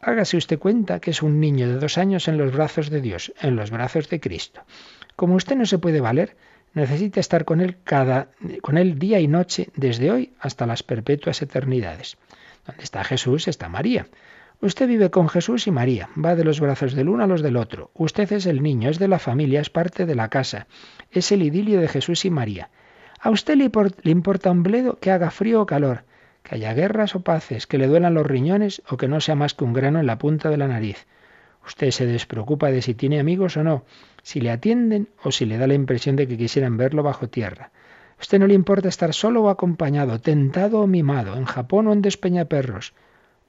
hágase usted cuenta que es un niño de dos años en los brazos de Dios, en los brazos de Cristo. Como usted no se puede valer, necesita estar con él cada, con él día y noche, desde hoy hasta las perpetuas eternidades. Donde está Jesús está María. Usted vive con Jesús y María, va de los brazos del uno a los del otro. Usted es el niño, es de la familia, es parte de la casa. Es el idilio de Jesús y María. A usted le, importa un bledo que haga frío o calor, que haya guerras o paces, que le duelan los riñones o que no sea más que un grano en la punta de la nariz. Usted se despreocupa de si tiene amigos o no, si le atienden o si le da la impresión de que quisieran verlo bajo tierra. Usted no le importa estar solo o acompañado, tentado o mimado, en Japón o en Despeñaperros.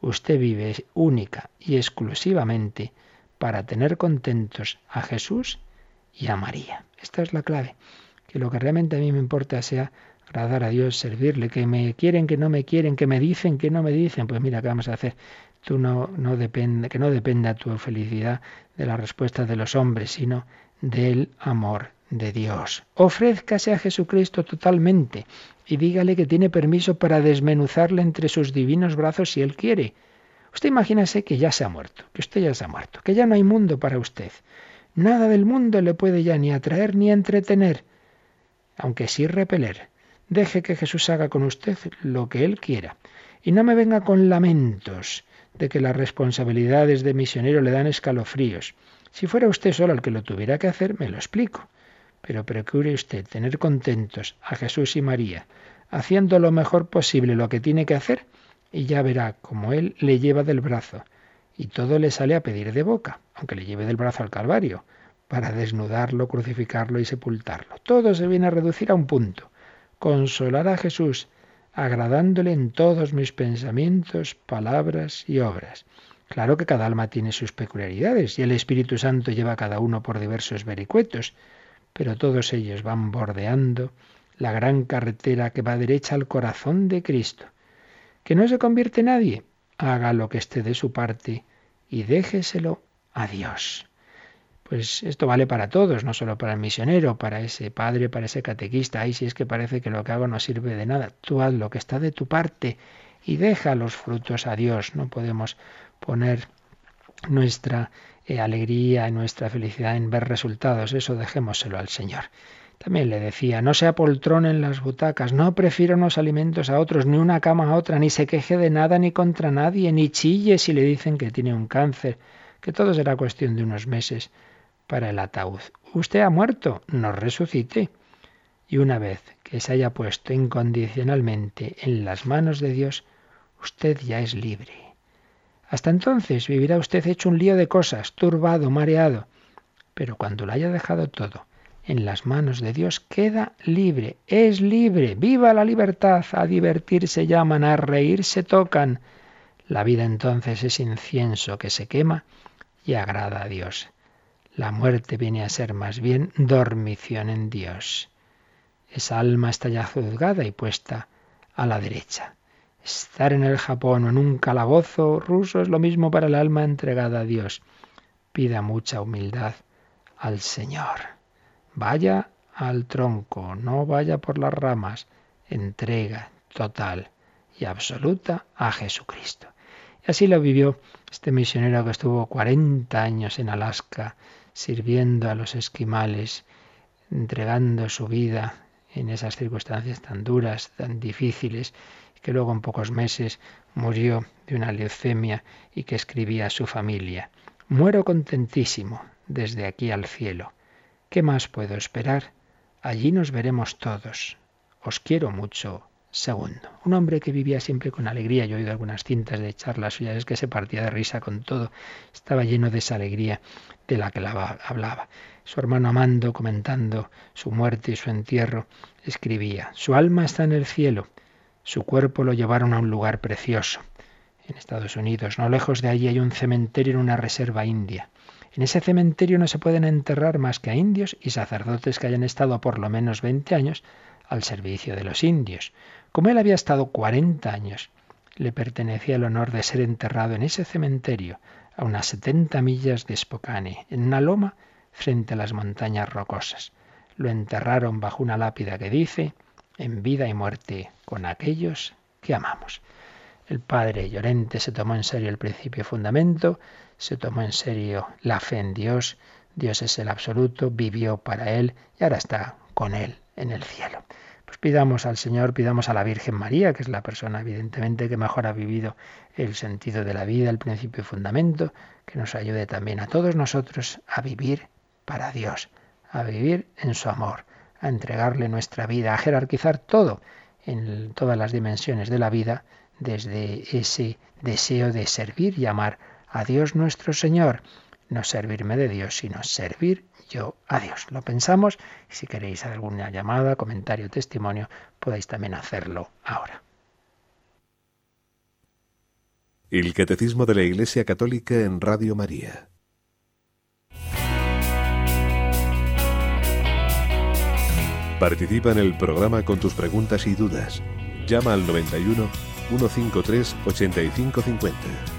Usted vive única y exclusivamente para tener contentos a Jesús y a María. Esta es la clave. Que lo que realmente a mí me importa sea agradar a Dios, servirle, que me quieren, que no me quieren, que me dicen, que no me dicen. Pues mira, ¿qué vamos a hacer? Tú no, depende, que no dependa tu felicidad de la respuesta de los hombres, sino del amor de Dios. Ofrézcase a Jesucristo totalmente y dígale que tiene permiso para desmenuzarle entre sus divinos brazos si él quiere. Usted imagínase que ya se ha muerto, que usted ya se ha muerto, que ya no hay mundo para usted. Nada del mundo le puede ya ni atraer ni entretener, aunque sí repeler. Deje que Jesús haga con usted lo que él quiera. Y no me venga con lamentos de que las responsabilidades de misionero le dan escalofríos. Si fuera usted solo el que lo tuviera que hacer, me lo explico. Pero procure usted tener contentos a Jesús y María, haciendo lo mejor posible lo que tiene que hacer, y ya verá cómo Él le lleva del brazo, y todo le sale a pedir de boca, aunque le lleve del brazo al Calvario, para desnudarlo, crucificarlo y sepultarlo. Todo se viene a reducir a un punto. Consolar a Jesús, agradándole en todos mis pensamientos, palabras y obras. Claro que cada alma tiene sus peculiaridades y el Espíritu Santo lleva a cada uno por diversos vericuetos, pero todos ellos van bordeando la gran carretera que va derecha al corazón de Cristo. Que no se convierte nadie, haga lo que esté de su parte y déjeselo a Dios. Pues esto vale para todos, no solo para el misionero, para ese padre, para ese catequista. Ay, si es que parece que lo que hago no sirve de nada. Tú haz lo que está de tu parte y deja los frutos a Dios. No podemos poner nuestra eh, alegría y nuestra felicidad en ver resultados. Eso dejémoselo al Señor. También le decía, no se apoltrone en las butacas, no prefiera unos alimentos a otros, ni una cama a otra, ni se queje de nada ni contra nadie, ni chille si le dicen que tiene un cáncer, que todo será cuestión de unos meses para el ataúd. Usted ha muerto, no resucite. Y una vez que se haya puesto incondicionalmente en las manos de Dios, usted ya es libre. Hasta entonces vivirá usted hecho un lío de cosas, turbado, mareado. Pero cuando lo haya dejado todo en las manos de Dios, queda libre, es libre. ¡Viva la libertad! A divertirse llaman, a reírse tocan. La vida entonces es incienso que se quema y agrada a Dios. La muerte viene a ser más bien dormición en Dios. Esa alma está ya juzgada y puesta a la derecha. Estar en el Japón o en un calabozo ruso es lo mismo para el alma entregada a Dios. Pida mucha humildad al Señor. Vaya al tronco, no vaya por las ramas. Entrega total y absoluta a Jesucristo. Y así lo vivió este misionero que estuvo 40 años en Alaska sirviendo a los esquimales, entregando su vida en esas circunstancias tan duras, tan difíciles, que luego en pocos meses murió de una leucemia y que escribía a su familia. Muero contentísimo desde aquí al cielo. ¿Qué más puedo esperar? Allí nos veremos todos. Os quiero mucho. Segundo, un hombre que vivía siempre con alegría. Yo he oído algunas cintas de charlas suyas, es que se partía de risa con todo. Estaba lleno de esa alegría de la que hablaba. Su hermano Amando, comentando su muerte y su entierro, escribía, Su alma está en el cielo su cuerpo lo llevaron a un lugar precioso, en Estados Unidos. No lejos de allí hay un cementerio en una reserva india. En ese cementerio no se pueden enterrar más que a indios y sacerdotes que hayan estado por lo menos 20 años al servicio de los indios. Como él había estado 40 años, le pertenecía el honor de ser enterrado en ese cementerio, a unas 70 millas de Spokane, en una loma frente a las montañas rocosas. Lo enterraron bajo una lápida que dice en vida y muerte con aquellos que amamos. El padre Llorente se tomó en serio el principio y fundamento, se tomó en serio la fe en Dios, Dios es el absoluto, vivió para él y ahora está con él en el cielo. Pues pidamos al Señor, pidamos a la Virgen María, que es la persona evidentemente que mejor ha vivido el sentido de la vida, el principio y fundamento, que nos ayude también a todos nosotros a vivir para Dios, a vivir en su amor, a entregarle nuestra vida, a jerarquizar todo en todas las dimensiones de la vida desde ese deseo de servir y amar a Dios nuestro Señor. No servirme de Dios, sino servir yo a Dios. Lo pensamos y si queréis alguna llamada, comentario, testimonio, podéis también hacerlo ahora. El Catecismo de la Iglesia Católica en Radio María. Participa en el programa con tus preguntas y dudas. Llama al 91 153 8550.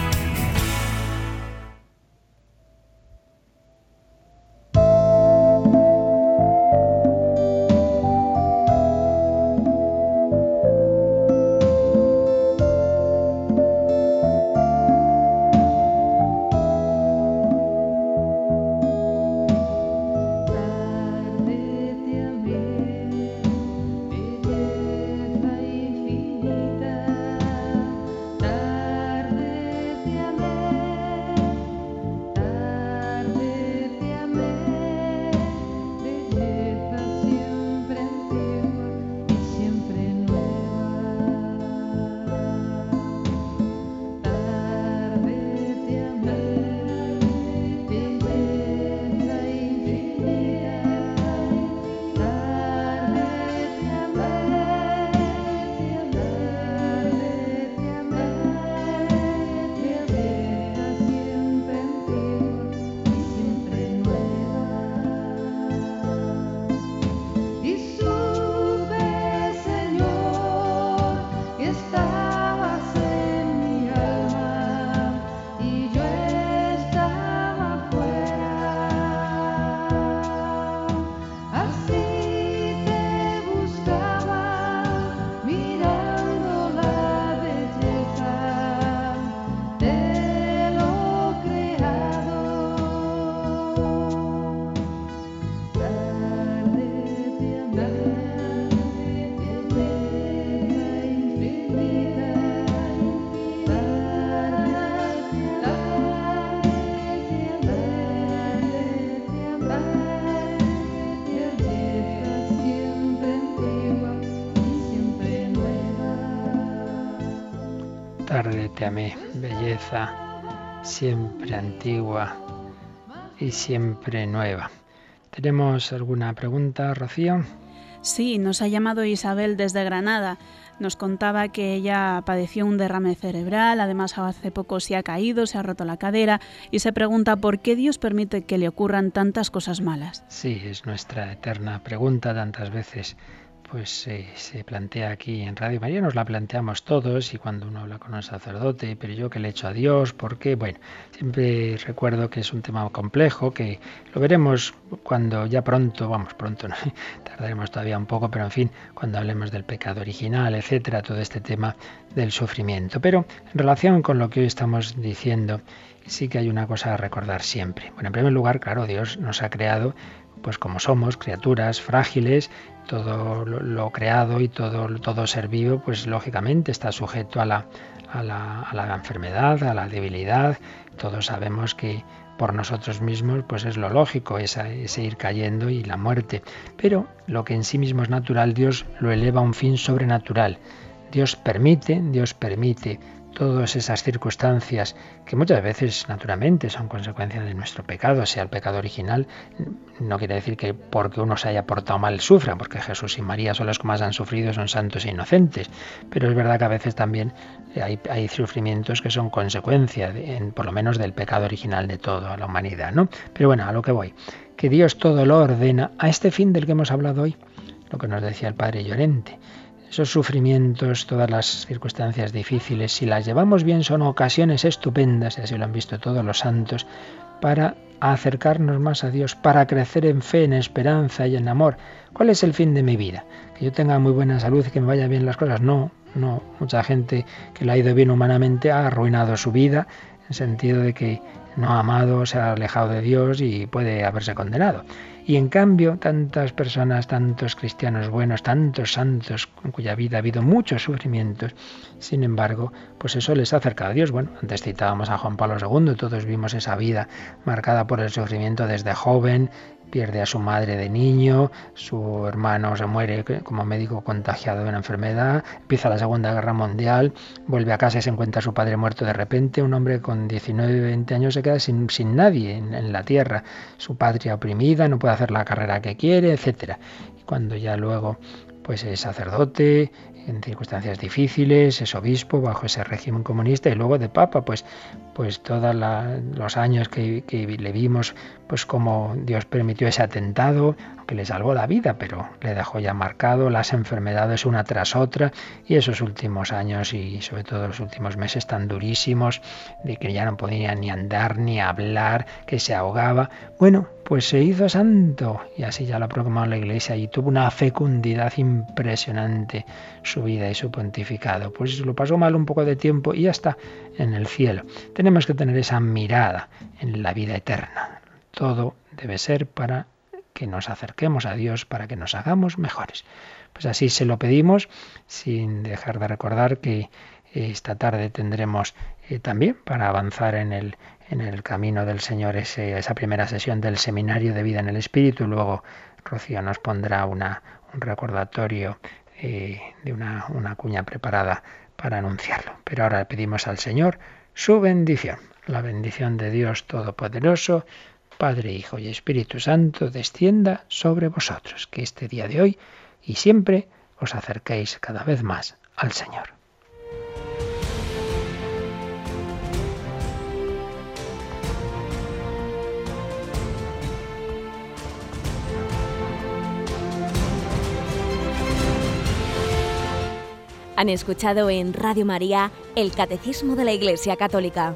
siempre antigua y siempre nueva. ¿Tenemos alguna pregunta, Rocío? Sí, nos ha llamado Isabel desde Granada. Nos contaba que ella padeció un derrame cerebral, además hace poco se ha caído, se ha roto la cadera y se pregunta por qué Dios permite que le ocurran tantas cosas malas. Sí, es nuestra eterna pregunta tantas veces pues se plantea aquí en Radio María, nos la planteamos todos y cuando uno habla con un sacerdote, pero yo que le he hecho a Dios, ¿por qué? Bueno, siempre recuerdo que es un tema complejo, que lo veremos cuando ya pronto, vamos, pronto, ¿no? (laughs) tardaremos todavía un poco, pero en fin, cuando hablemos del pecado original, etcétera, todo este tema del sufrimiento. Pero en relación con lo que hoy estamos diciendo, sí que hay una cosa a recordar siempre. Bueno, en primer lugar, claro, Dios nos ha creado pues como somos, criaturas frágiles, todo lo, creado y todo, todo ser vivo, pues lógicamente está sujeto a la, a la, enfermedad, a la debilidad. Todos sabemos que por nosotros mismos, pues es lo lógico, ese, ese, ir cayendo y la muerte. Pero lo que en sí mismo es natural, Dios lo eleva a un fin sobrenatural. Dios permite, Dios permite todas esas circunstancias que muchas veces naturalmente son consecuencia de nuestro pecado, sea el pecado original, no quiere decir que porque uno se haya portado mal sufra, porque Jesús y María son los que más han sufrido, son santos e inocentes, pero es verdad que a veces también hay, sufrimientos que son consecuencia, por lo menos del pecado original de toda la humanidad, ¿no? Pero bueno, a lo que voy, que Dios todo lo ordena a este fin del que hemos hablado hoy, lo que nos decía el Padre Llorente esos sufrimientos, todas las circunstancias difíciles, si las llevamos bien, son ocasiones estupendas, y así lo han visto todos los santos, para acercarnos más a Dios, para crecer en fe, en esperanza y en amor. ¿Cuál es el fin de mi vida? ¿Que yo tenga muy buena salud y que me vaya bien las cosas? No, no. Mucha gente que le ha ido bien humanamente ha arruinado su vida en sentido de que no ha amado, se ha alejado de Dios y puede haberse condenado. Y en cambio, tantas personas, tantos cristianos buenos, tantos santos en cuya vida ha habido muchos sufrimientos, sin embargo, pues eso les ha acercado a Dios. Bueno, antes citábamos a Juan Pablo II, todos vimos esa vida marcada por el sufrimiento desde joven, pierde a su madre de niño, su hermano se muere como médico contagiado de una enfermedad, empieza la Segunda Guerra Mundial, vuelve a casa y se encuentra a su padre muerto de repente, un hombre con 19, 20 años se queda sin, sin nadie en, en, la tierra, su patria oprimida, no puede hacer la carrera que quiere, etc. Y cuando ya luego pues es sacerdote, en circunstancias difíciles, es obispo bajo ese régimen comunista y luego de papa, pues, pues todos los años que, que, le vimos, pues como Dios permitió ese atentado, aunque le salvó la vida, pero le dejó ya marcado las enfermedades una tras otra y esos últimos años y sobre todo los últimos meses tan durísimos, de que ya no podía ni andar ni hablar, que se ahogaba. Bueno, pues se hizo santo y así ya lo ha proclamado la iglesia y tuvo una fecundidad impresionante su vida y su pontificado. Pues lo pasó mal un poco de tiempo y ya está en el cielo. Tenemos que tener esa mirada en la vida eterna. Todo debe ser para que nos acerquemos a Dios, para que nos hagamos mejores. Pues así se lo pedimos, sin dejar de recordar que esta tarde tendremos eh, también para avanzar en el, en el camino del Señor esa primera sesión del seminario de vida en el Espíritu. Luego Rocío nos pondrá una, un recordatorio eh, de una, una cuña preparada para anunciarlo. Pero ahora pedimos al Señor su bendición. La bendición de Dios Todopoderoso, Padre, Hijo y Espíritu Santo, descienda sobre vosotros. Que este día de hoy y siempre os acerquéis cada vez más al Señor. Han escuchado en Radio María el Catecismo de la Iglesia Católica,